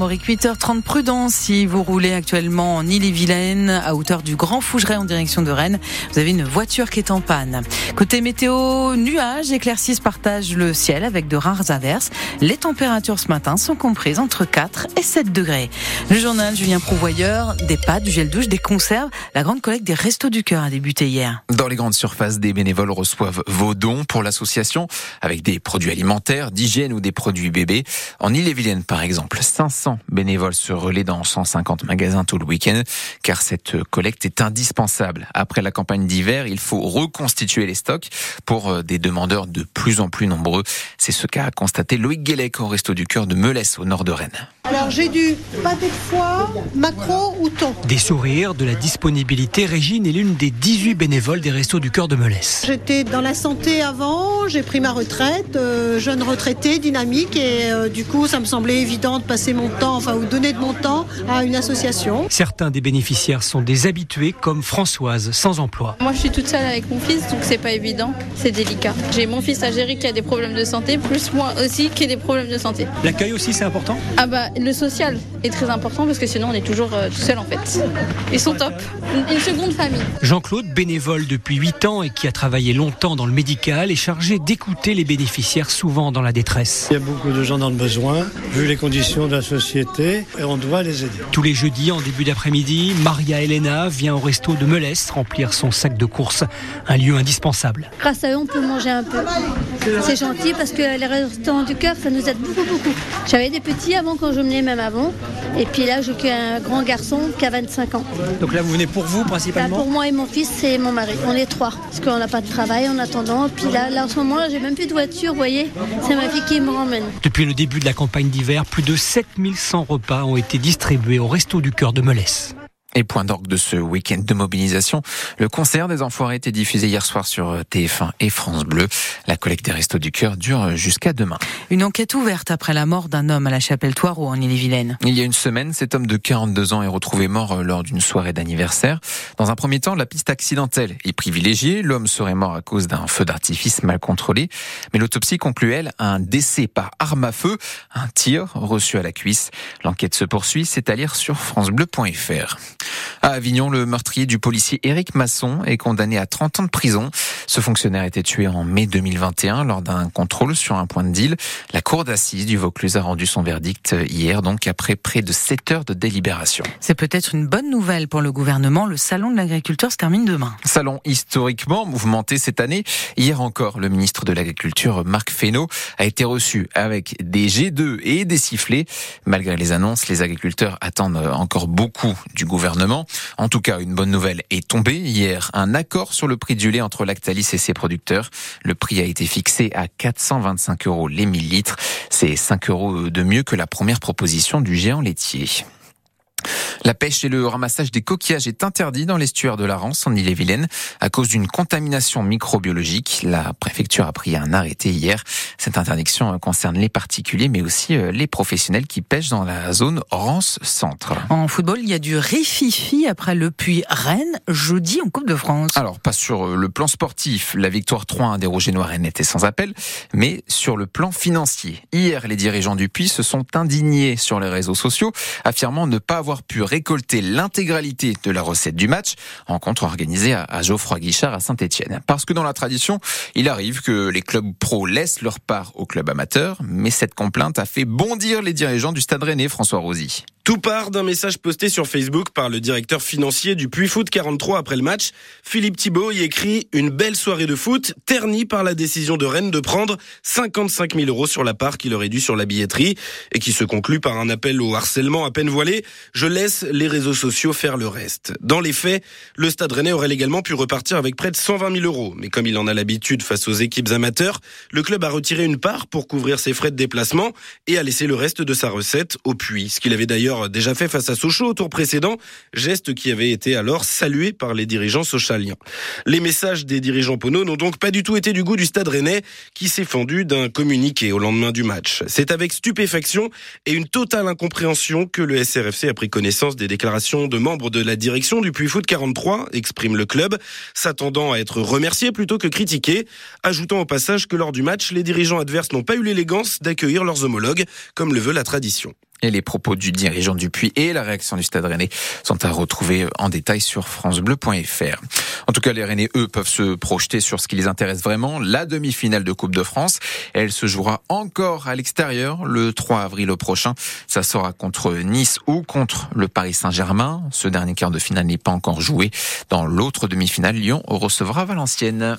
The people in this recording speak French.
Armorique 8h30 prudence si vous roulez actuellement en Ille-et-Vilaine à hauteur du Grand Fougeray en direction de Rennes. Vous avez une voiture qui est en panne. Côté météo, nuages, éclaircies partagent le ciel avec de rares averses. Les températures ce matin sont comprises entre 4 et 7 degrés. Le journal Julien Prouvoyeur, des pâtes, du gel douche, des conserves. La grande collecte des Restos du Cœur a débuté hier. Dans les grandes surfaces, des bénévoles reçoivent vos dons pour l'association avec des produits alimentaires, d'hygiène ou des produits bébés. En Ille-et-Vilaine, par exemple, 500 bénévoles se relaient dans 150 magasins tout le week-end, car cette collecte est indispensable. Après la campagne d'hiver, il faut reconstituer les stocks pour euh, des demandeurs de plus en plus nombreux. C'est ce qu'a constaté Loïc Guélec au Resto du Cœur de Melès, au nord de Rennes. Alors j'ai du pâté de foie, macro ou thon. Des sourires, de la disponibilité. Régine est l'une des 18 bénévoles des Restos du Cœur de Melès. J'étais dans la santé avant, j'ai pris ma retraite, euh, jeune retraité, dynamique, et euh, du coup ça me semblait évident de passer mon temps, enfin ou donner de mon temps à une association. Certains des bénéficiaires sont des habitués comme Françoise, sans emploi. Moi je suis toute seule avec mon fils, donc c'est pas évident, c'est délicat. J'ai mon fils à gérer qui a des problèmes de santé, plus moi aussi qui ai des problèmes de santé. L'accueil aussi c'est important? Ah bah le social est très important parce que sinon on est toujours euh, tout seul en fait. Ils sont top. Une, une seconde famille. Jean-Claude, bénévole depuis 8 ans et qui a travaillé longtemps dans le médical, est chargé d'écouter les bénéficiaires souvent dans la détresse. Il y a beaucoup de gens dans le besoin, vu les conditions de la société, et on doit les aider. Tous les jeudis, en début d'après-midi, Maria Elena vient au resto de Melès remplir son sac de courses, un lieu indispensable. Grâce à eux, on peut manger un peu. C'est gentil parce que les restaurants du cœur, ça nous aide beaucoup, beaucoup. J'avais des petits avant quand je menais même avant. Et puis là, j'ai qu'un grand garçon qui a 25 ans. Donc là, vous venez pour vous Là, principalement pour moi et mon fils et mon mari. On est trois. Parce qu'on n'a pas de travail en attendant. Et puis là, là en ce moment, j'ai même plus de voiture, vous voyez. C'est ma fille qui me ramène. Depuis le début de la campagne d'hiver, plus de 7100 repas ont été distribués au resto du cœur de Melès. Et point d'orgue de ce week-end de mobilisation, le concert des Enfoirés était diffusé hier soir sur TF1 et France Bleu. La collecte des Restos du Cœur dure jusqu'à demain. Une enquête ouverte après la mort d'un homme à la chapelle Toireau en Ille-et-Vilaine. Il y a une semaine, cet homme de 42 ans est retrouvé mort euh, lors d'une soirée d'anniversaire. Dans un premier temps, la piste accidentelle est privilégiée. L'homme serait mort à cause d'un feu d'artifice mal contrôlé. Mais l'autopsie conclut, elle, à un décès par arme à feu, un tir reçu à la cuisse. L'enquête se poursuit, c'est à lire sur francebleu.fr. À Avignon, le meurtrier du policier Éric Masson est condamné à 30 ans de prison. Ce fonctionnaire a été tué en mai 2021 lors d'un contrôle sur un point de deal. La cour d'assises du Vaucluse a rendu son verdict hier, donc après près de 7 heures de délibération. C'est peut-être une bonne nouvelle pour le gouvernement. Le salon de l'agriculture se termine demain. Salon historiquement mouvementé cette année. Hier encore, le ministre de l'Agriculture, Marc Fesneau, a été reçu avec des G2 et des sifflets. Malgré les annonces, les agriculteurs attendent encore beaucoup du gouvernement. En tout cas, une bonne nouvelle est tombée hier. Un accord sur le prix du lait entre Lactalis et ses producteurs. Le prix a été fixé à 425 euros les 1000 litres. C'est 5 euros de mieux que la première proposition du géant laitier. La pêche et le ramassage des coquillages est interdit dans l'estuaire de la Rance en Ille-et-Vilaine à cause d'une contamination microbiologique. La préfecture a pris un arrêté hier. Cette interdiction concerne les particuliers mais aussi euh, les professionnels qui pêchent dans la zone Rance Centre. En football, il y a du rififi après le puits Rennes jeudi en Coupe de France. Alors, pas sur euh, le plan sportif, la victoire 3-1 des Rouges-et-Noirs Rennes était sans appel, mais sur le plan financier. Hier, les dirigeants du Puy se sont indignés sur les réseaux sociaux, affirmant ne pas avoir pu récolter l'intégralité de la recette du match, rencontre organisée à Geoffroy Guichard à Saint-Etienne. Parce que dans la tradition, il arrive que les clubs pros laissent leur part aux clubs amateurs, mais cette complainte a fait bondir les dirigeants du Stade Rennais, François Rosy. Tout part d'un message posté sur Facebook par le directeur financier du Puy Foot 43 après le match. Philippe Thibault y écrit une belle soirée de foot ternie par la décision de Rennes de prendre 55 000 euros sur la part qu'il aurait dû sur la billetterie et qui se conclut par un appel au harcèlement à peine voilé. Je laisse les réseaux sociaux faire le reste. Dans les faits, le Stade Rennais aurait également pu repartir avec près de 120 000 euros. Mais comme il en a l'habitude face aux équipes amateurs, le club a retiré une part pour couvrir ses frais de déplacement et a laissé le reste de sa recette au Puy. Ce qu'il avait d'ailleurs déjà fait face à Sochaux au tour précédent, geste qui avait été alors salué par les dirigeants sochaliens. Les messages des dirigeants Pono n'ont donc pas du tout été du goût du stade rennais qui s'est fendu d'un communiqué au lendemain du match. C'est avec stupéfaction et une totale incompréhension que le SRFC a pris connaissance des déclarations de membres de la direction du Puy Foot 43, exprime le club, s'attendant à être remercié plutôt que critiqué, ajoutant au passage que lors du match, les dirigeants adverses n'ont pas eu l'élégance d'accueillir leurs homologues, comme le veut la tradition. Et les propos du dirigeant du Puy et la réaction du Stade Rennais sont à retrouver en détail sur francebleu.fr. En tout cas, les Rennais, eux, peuvent se projeter sur ce qui les intéresse vraiment, la demi-finale de Coupe de France. Elle se jouera encore à l'extérieur le 3 avril prochain. Ça sera contre Nice ou contre le Paris Saint-Germain. Ce dernier quart de finale n'est pas encore joué. Dans l'autre demi-finale, Lyon recevra Valenciennes.